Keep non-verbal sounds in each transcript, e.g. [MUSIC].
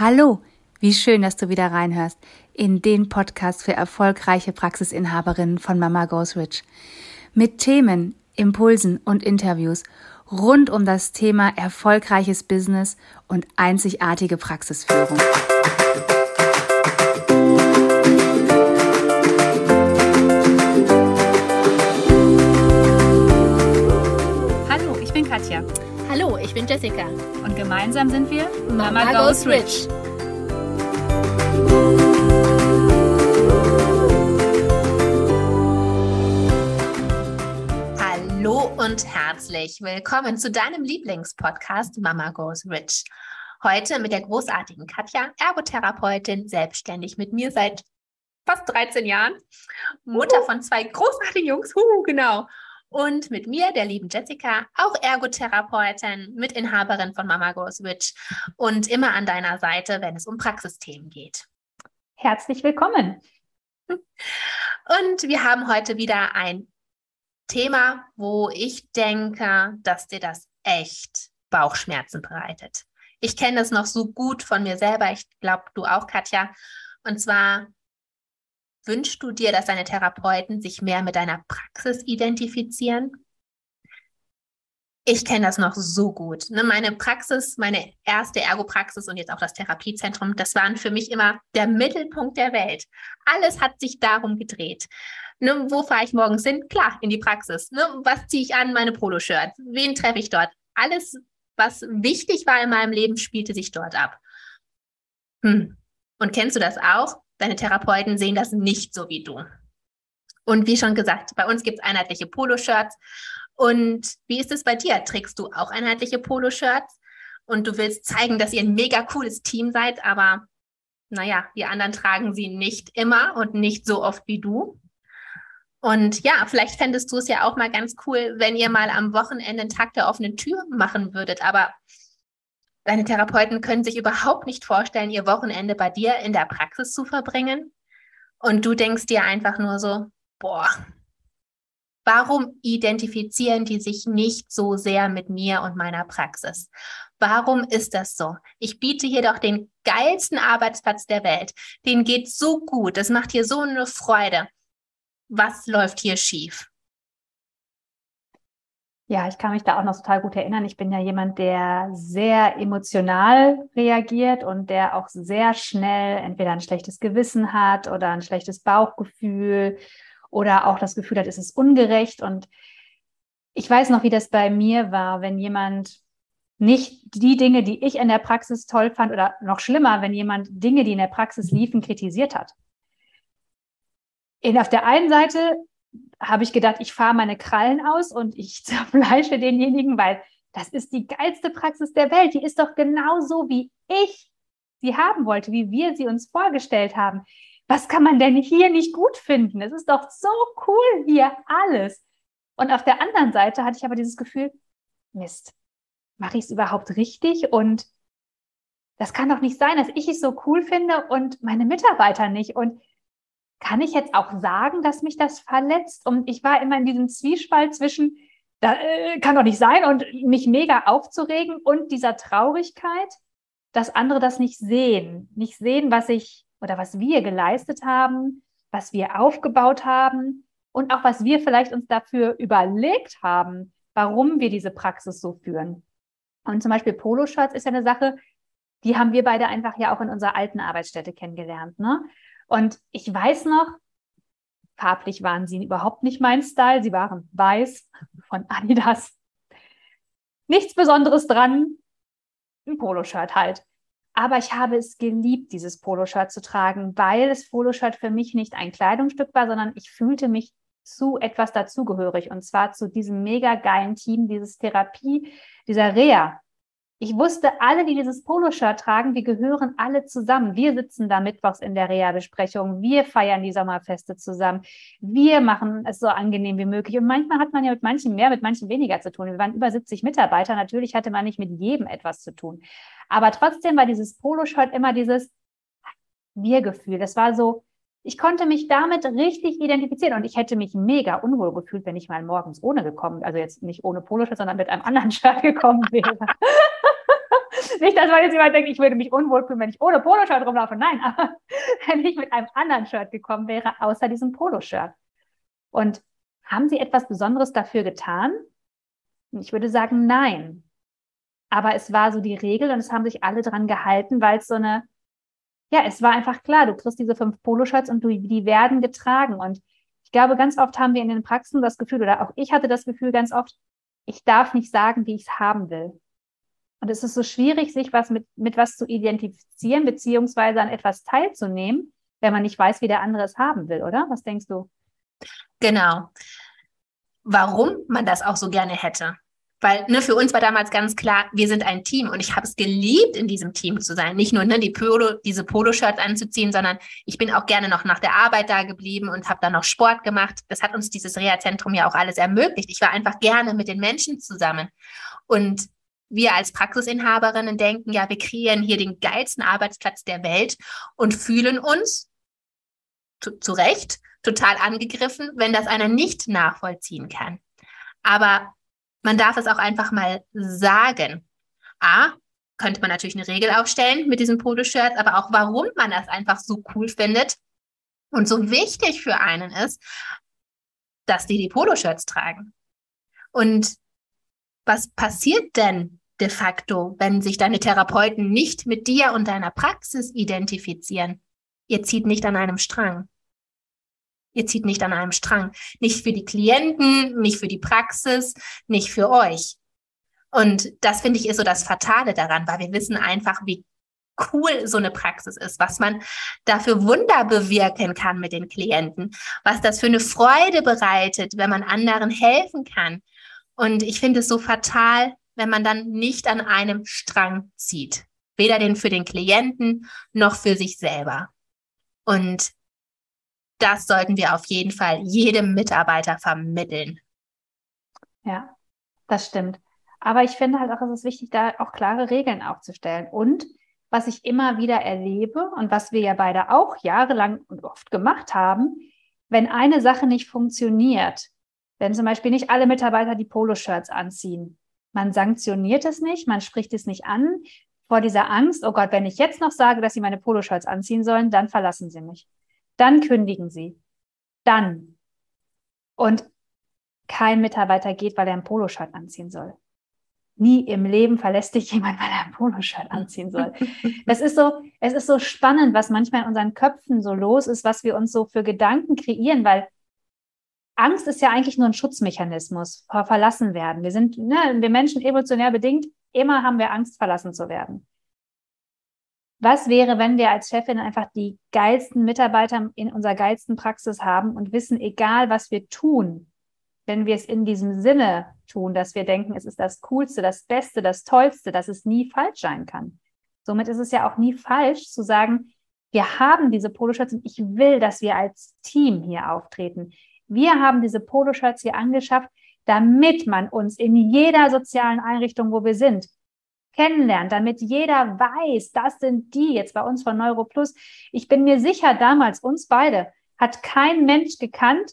Hallo, wie schön, dass du wieder reinhörst in den Podcast für erfolgreiche Praxisinhaberinnen von Mama Goes Rich. Mit Themen, Impulsen und Interviews rund um das Thema erfolgreiches Business und einzigartige Praxisführung. Hallo, ich bin Katja. Hallo, ich bin Jessica. Und gemeinsam sind wir Mama, Mama Goes Rich. Hallo und herzlich willkommen zu deinem Lieblingspodcast Mama Goes Rich. Heute mit der großartigen Katja, Ergotherapeutin, selbstständig mit mir seit fast 13 Jahren, Mutter von zwei großartigen Jungs, huh, genau, und mit mir, der lieben Jessica, auch Ergotherapeutin, Mitinhaberin von Mama Goes Rich und immer an deiner Seite, wenn es um Praxisthemen geht. Herzlich willkommen. Und wir haben heute wieder ein Thema, wo ich denke, dass dir das echt Bauchschmerzen bereitet. Ich kenne das noch so gut von mir selber. Ich glaube, du auch, Katja. Und zwar Wünschst du dir, dass deine Therapeuten sich mehr mit deiner Praxis identifizieren? Ich kenne das noch so gut. Ne? Meine Praxis, meine erste Ergopraxis und jetzt auch das Therapiezentrum, das waren für mich immer der Mittelpunkt der Welt. Alles hat sich darum gedreht. Ne, wo fahre ich morgens hin? Klar, in die Praxis. Ne, was ziehe ich an? Meine Poloshirts. Wen treffe ich dort? Alles, was wichtig war in meinem Leben, spielte sich dort ab. Hm. Und kennst du das auch? Deine Therapeuten sehen das nicht so wie du. Und wie schon gesagt, bei uns gibt es einheitliche Poloshirts. Und wie ist es bei dir? Trägst du auch einheitliche Poloshirts? Und du willst zeigen, dass ihr ein mega cooles Team seid, aber naja, die anderen tragen sie nicht immer und nicht so oft wie du. Und ja, vielleicht fändest du es ja auch mal ganz cool, wenn ihr mal am Wochenende einen Tag der offenen Tür machen würdet. Aber Deine Therapeuten können sich überhaupt nicht vorstellen, ihr Wochenende bei dir in der Praxis zu verbringen. Und du denkst dir einfach nur so, boah, warum identifizieren die sich nicht so sehr mit mir und meiner Praxis? Warum ist das so? Ich biete hier doch den geilsten Arbeitsplatz der Welt. Den geht so gut. Das macht hier so eine Freude. Was läuft hier schief? Ja, ich kann mich da auch noch total gut erinnern. Ich bin ja jemand, der sehr emotional reagiert und der auch sehr schnell entweder ein schlechtes Gewissen hat oder ein schlechtes Bauchgefühl oder auch das Gefühl hat, es ist ungerecht. Und ich weiß noch, wie das bei mir war, wenn jemand nicht die Dinge, die ich in der Praxis toll fand oder noch schlimmer, wenn jemand Dinge, die in der Praxis liefen, kritisiert hat. In, auf der einen Seite habe ich gedacht, ich fahre meine Krallen aus und ich [LAUGHS] zerfleische denjenigen, weil das ist die geilste Praxis der Welt. Die ist doch genau so, wie ich sie haben wollte, wie wir sie uns vorgestellt haben. Was kann man denn hier nicht gut finden? Es ist doch so cool hier alles. Und auf der anderen Seite hatte ich aber dieses Gefühl, Mist, mache ich es überhaupt richtig? Und das kann doch nicht sein, dass ich es so cool finde und meine Mitarbeiter nicht. Und kann ich jetzt auch sagen, dass mich das verletzt? Und ich war immer in diesem Zwiespalt zwischen, da äh, kann doch nicht sein und mich mega aufzuregen und dieser Traurigkeit, dass andere das nicht sehen, nicht sehen, was ich oder was wir geleistet haben, was wir aufgebaut haben und auch was wir vielleicht uns dafür überlegt haben, warum wir diese Praxis so führen. Und zum Beispiel Poloshirts ist ja eine Sache, die haben wir beide einfach ja auch in unserer alten Arbeitsstätte kennengelernt. Ne? Und ich weiß noch, farblich waren sie überhaupt nicht mein Style. Sie waren weiß von [LAUGHS] Adidas. Nichts Besonderes dran. Ein Poloshirt halt. Aber ich habe es geliebt, dieses Poloshirt zu tragen, weil das Poloshirt für mich nicht ein Kleidungsstück war, sondern ich fühlte mich zu etwas dazugehörig. Und zwar zu diesem mega geilen Team, dieses Therapie, dieser Reha. Ich wusste, alle, die dieses Poloshirt tragen, wir gehören alle zusammen. Wir sitzen da mittwochs in der Reha-Besprechung. Wir feiern die Sommerfeste zusammen. Wir machen es so angenehm wie möglich. Und manchmal hat man ja mit manchen mehr, mit manchen weniger zu tun. Wir waren über 70 Mitarbeiter. Natürlich hatte man nicht mit jedem etwas zu tun. Aber trotzdem war dieses Poloshirt immer dieses Wir-Gefühl. Das war so, ich konnte mich damit richtig identifizieren und ich hätte mich mega unwohl gefühlt, wenn ich mal morgens ohne gekommen, also jetzt nicht ohne Poloshirt, sondern mit einem anderen [LAUGHS] Shirt gekommen wäre. [LAUGHS] Nicht, dass man jetzt jemand denkt, ich würde mich unwohl fühlen, wenn ich ohne Poloshirt rumlaufe. Nein, aber [LAUGHS] wenn ich mit einem anderen Shirt gekommen wäre, außer diesem Poloshirt. Und haben Sie etwas Besonderes dafür getan? Ich würde sagen, nein. Aber es war so die Regel und es haben sich alle dran gehalten, weil es so eine, ja, es war einfach klar, du kriegst diese fünf Poloshirts und du, die werden getragen. Und ich glaube, ganz oft haben wir in den Praxen das Gefühl, oder auch ich hatte das Gefühl ganz oft, ich darf nicht sagen, wie ich es haben will. Und es ist so schwierig, sich was mit, mit was zu identifizieren, beziehungsweise an etwas teilzunehmen, wenn man nicht weiß, wie der andere es haben will, oder? Was denkst du? Genau. Warum man das auch so gerne hätte. Weil ne, für uns war damals ganz klar, wir sind ein Team und ich habe es geliebt, in diesem Team zu sein. Nicht nur ne, die Polo, diese Poloshirts anzuziehen, sondern ich bin auch gerne noch nach der Arbeit da geblieben und habe dann noch Sport gemacht. Das hat uns dieses Reha-Zentrum ja auch alles ermöglicht. Ich war einfach gerne mit den Menschen zusammen. Und wir als Praxisinhaberinnen denken, ja, wir kreieren hier den geilsten Arbeitsplatz der Welt und fühlen uns zu, Recht total angegriffen, wenn das einer nicht nachvollziehen kann. Aber man darf es auch einfach mal sagen. A, könnte man natürlich eine Regel aufstellen mit diesen Poloshirts, aber auch warum man das einfach so cool findet und so wichtig für einen ist, dass die die Poloshirts tragen. Und was passiert denn de facto, wenn sich deine Therapeuten nicht mit dir und deiner Praxis identifizieren? Ihr zieht nicht an einem Strang. Ihr zieht nicht an einem Strang. Nicht für die Klienten, nicht für die Praxis, nicht für euch. Und das finde ich ist so das Fatale daran, weil wir wissen einfach, wie cool so eine Praxis ist, was man dafür Wunder bewirken kann mit den Klienten, was das für eine Freude bereitet, wenn man anderen helfen kann. Und ich finde es so fatal, wenn man dann nicht an einem Strang zieht. Weder den für den Klienten noch für sich selber. Und das sollten wir auf jeden Fall jedem Mitarbeiter vermitteln. Ja, das stimmt. Aber ich finde halt auch, es ist wichtig, da auch klare Regeln aufzustellen. Und was ich immer wieder erlebe und was wir ja beide auch jahrelang und oft gemacht haben, wenn eine Sache nicht funktioniert, wenn zum Beispiel nicht alle Mitarbeiter die Poloshirts anziehen, man sanktioniert es nicht, man spricht es nicht an, vor dieser Angst, oh Gott, wenn ich jetzt noch sage, dass sie meine Poloshirts anziehen sollen, dann verlassen sie mich. Dann kündigen sie. Dann. Und kein Mitarbeiter geht, weil er ein Poloshirt anziehen soll. Nie im Leben verlässt dich jemand, weil er ein Poloshirt anziehen soll. [LAUGHS] Das ist so, es ist so spannend, was manchmal in unseren Köpfen so los ist, was wir uns so für Gedanken kreieren, weil Angst ist ja eigentlich nur ein Schutzmechanismus vor verlassen werden. Wir sind, ne, wir Menschen evolutionär bedingt, immer haben wir Angst, verlassen zu werden. Was wäre, wenn wir als Chefin einfach die geilsten Mitarbeiter in unserer geilsten Praxis haben und wissen, egal was wir tun, wenn wir es in diesem Sinne tun, dass wir denken, es ist das Coolste, das Beste, das Tollste, dass es nie falsch sein kann. Somit ist es ja auch nie falsch zu sagen, wir haben diese Poloshirts und ich will, dass wir als Team hier auftreten. Wir haben diese Poloshirts hier angeschafft, damit man uns in jeder sozialen Einrichtung, wo wir sind, kennenlernt, damit jeder weiß, das sind die jetzt bei uns von NeuroPlus. Ich bin mir sicher, damals uns beide hat kein Mensch gekannt,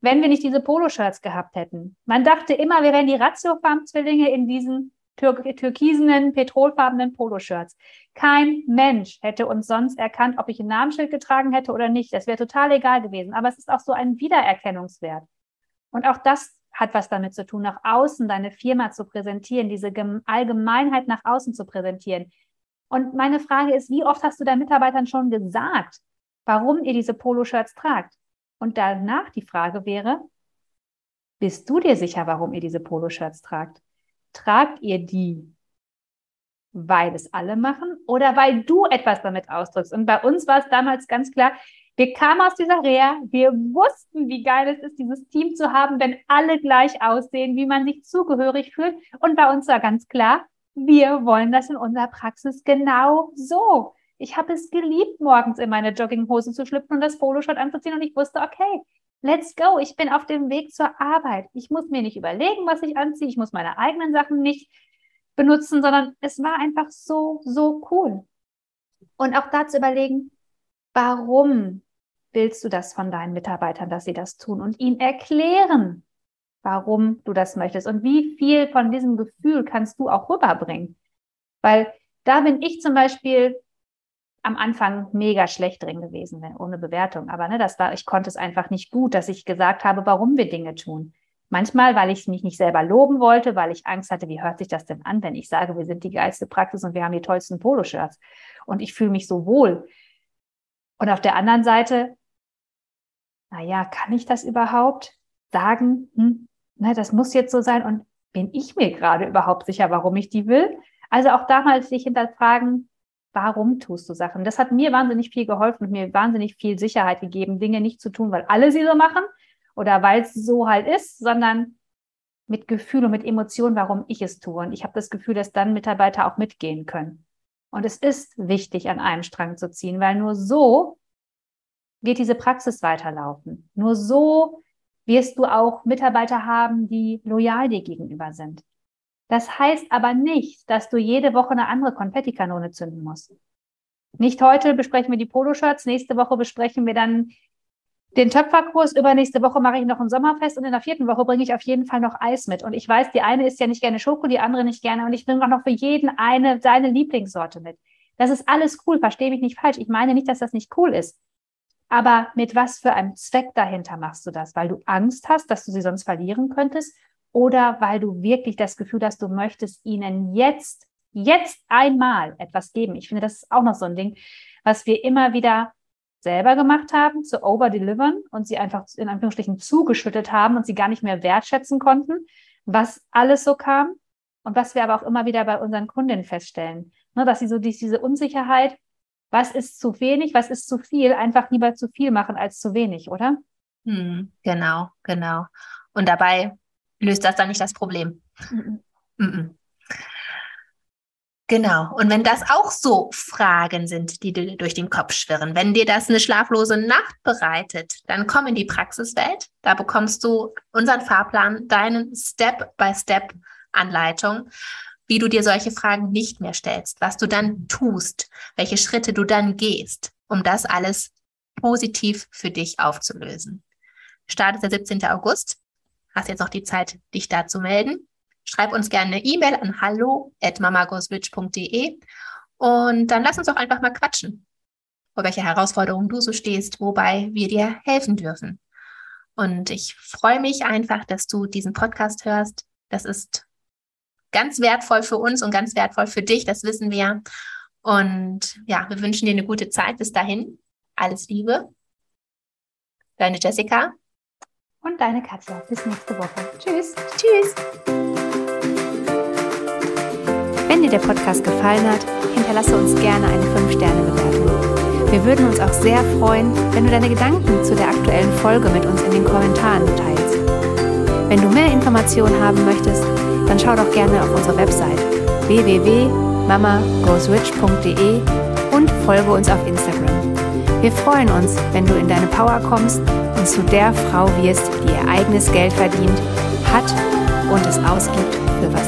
wenn wir nicht diese Poloshirts gehabt hätten. Man dachte immer, wir wären die Ratiofarm-Zwillinge in diesen tür türkisenen, petrolfarbenen Poloshirts. Kein Mensch hätte uns sonst erkannt, ob ich ein Namensschild getragen hätte oder nicht. Das wäre total egal gewesen. Aber es ist auch so ein Wiedererkennungswert. Und auch das hat was damit zu tun, nach außen deine Firma zu präsentieren, diese Allgemeinheit nach außen zu präsentieren. Und meine Frage ist, wie oft hast du deinen Mitarbeitern schon gesagt, warum ihr diese Poloshirts tragt? Und danach die Frage wäre, bist du dir sicher, warum ihr diese Poloshirts tragt? Tragt ihr die, weil es alle machen oder weil du etwas damit ausdrückst? Und bei uns war es damals ganz klar, wir kamen aus dieser Reha, wir wussten, wie geil es ist, dieses Team zu haben, wenn alle gleich aussehen, wie man sich zugehörig fühlt. Und bei uns war ganz klar, wir wollen das in unserer Praxis genau so. Ich habe es geliebt, morgens in meine Jogginghose zu schlüpfen und das Poloshirt anzuziehen und ich wusste, okay, let's go. Ich bin auf dem Weg zur Arbeit. Ich muss mir nicht überlegen, was ich anziehe. Ich muss meine eigenen Sachen nicht benutzen, sondern es war einfach so, so cool. Und auch da zu überlegen, warum willst du das von deinen Mitarbeitern, dass sie das tun und ihnen erklären, warum du das möchtest und wie viel von diesem Gefühl kannst du auch rüberbringen. Weil Da bin ich zum Beispiel am Anfang mega schlecht drin gewesen, ohne Bewertung. Aber ne, das war, ich konnte es einfach nicht gut, dass ich gesagt habe, warum wir Dinge tun. Manchmal, weil ich mich nicht selber loben wollte, weil ich Angst hatte, wie hört sich das denn an, wenn ich sage, wir sind die geilste Praxis und wir haben die tollsten Poloshirts und ich fühle mich so wohl. Und auf der anderen Seite, naja, kann ich das überhaupt sagen? Hm, ne, das muss jetzt so sein und bin ich mir gerade überhaupt sicher, warum ich die will? Also auch damals sich hinterfragen, warum tust du Sachen? Das hat mir wahnsinnig viel geholfen und mir wahnsinnig viel Sicherheit gegeben, Dinge nicht zu tun, weil alle sie so machen oder weil es so halt ist, sondern mit Gefühl und mit Emotionen, warum ich es tue. Und ich habe das Gefühl, dass dann Mitarbeiter auch mitgehen können. Und es ist wichtig, an einem Strang zu ziehen, weil nur so wird diese Praxis weiterlaufen. Nur so wirst du auch Mitarbeiter haben, die loyal dir gegenüber sind. Das heißt aber nicht, dass du jede Woche eine andere Konfettikanone zünden musst. Nicht heute besprechen wir die Poloshirts, nächste Woche besprechen wir dann den Töpferkurs. Übernächste Woche mache ich noch ein Sommerfest und in der vierten Woche bringe ich auf jeden Fall noch Eis mit. Und ich weiß, die eine isst ja nicht gerne Schoko, die andere nicht gerne. Und ich bringe auch noch für jeden eine seine Lieblingssorte mit. Das ist alles cool, verstehe mich nicht falsch. Ich meine nicht, dass das nicht cool ist. Aber mit was für einem Zweck dahinter machst du das? Weil du Angst hast, dass du sie sonst verlieren könntest? Oder weil du wirklich das Gefühl hast, du möchtest ihnen jetzt, jetzt einmal etwas geben? Ich finde, das ist auch noch so ein Ding, was wir immer wieder selber gemacht haben, zu overdelivern und sie einfach in Anführungsstrichen zugeschüttet haben und sie gar nicht mehr wertschätzen konnten, was alles so kam und was wir aber auch immer wieder bei unseren Kundinnen feststellen, ne, dass sie so diese Unsicherheit, was ist zu wenig, was ist zu viel, einfach lieber zu viel machen als zu wenig, oder? Hm, genau, genau. Und dabei löst das dann nicht das Problem. Mhm. Mhm. Genau. Und wenn das auch so Fragen sind, die dir durch den Kopf schwirren, wenn dir das eine schlaflose Nacht bereitet, dann komm in die Praxiswelt. Da bekommst du unseren Fahrplan, deinen Step-by-Step-Anleitung, wie du dir solche Fragen nicht mehr stellst, was du dann tust, welche Schritte du dann gehst, um das alles positiv für dich aufzulösen. Startet der 17. August. Hast jetzt noch die Zeit, dich da zu melden. Schreib uns gerne eine E-Mail an hallo@mamagoswitch.de und dann lass uns doch einfach mal quatschen, vor welche Herausforderungen du so stehst, wobei wir dir helfen dürfen. Und ich freue mich einfach, dass du diesen Podcast hörst. Das ist ganz wertvoll für uns und ganz wertvoll für dich, das wissen wir. Und ja, wir wünschen dir eine gute Zeit. Bis dahin, alles Liebe. Deine Jessica. Und deine Katja. Bis nächste Woche. Tschüss. Tschüss. Wenn dir der Podcast gefallen hat, hinterlasse uns gerne eine 5-Sterne-Bewertung. Wir würden uns auch sehr freuen, wenn du deine Gedanken zu der aktuellen Folge mit uns in den Kommentaren teilst. Wenn du mehr Informationen haben möchtest, dann schau doch gerne auf unsere Website www.mamagoesrich.de und folge uns auf Instagram. Wir freuen uns, wenn du in deine Power kommst und zu der Frau wirst, die ihr eigenes Geld verdient, hat und es ausgibt, für was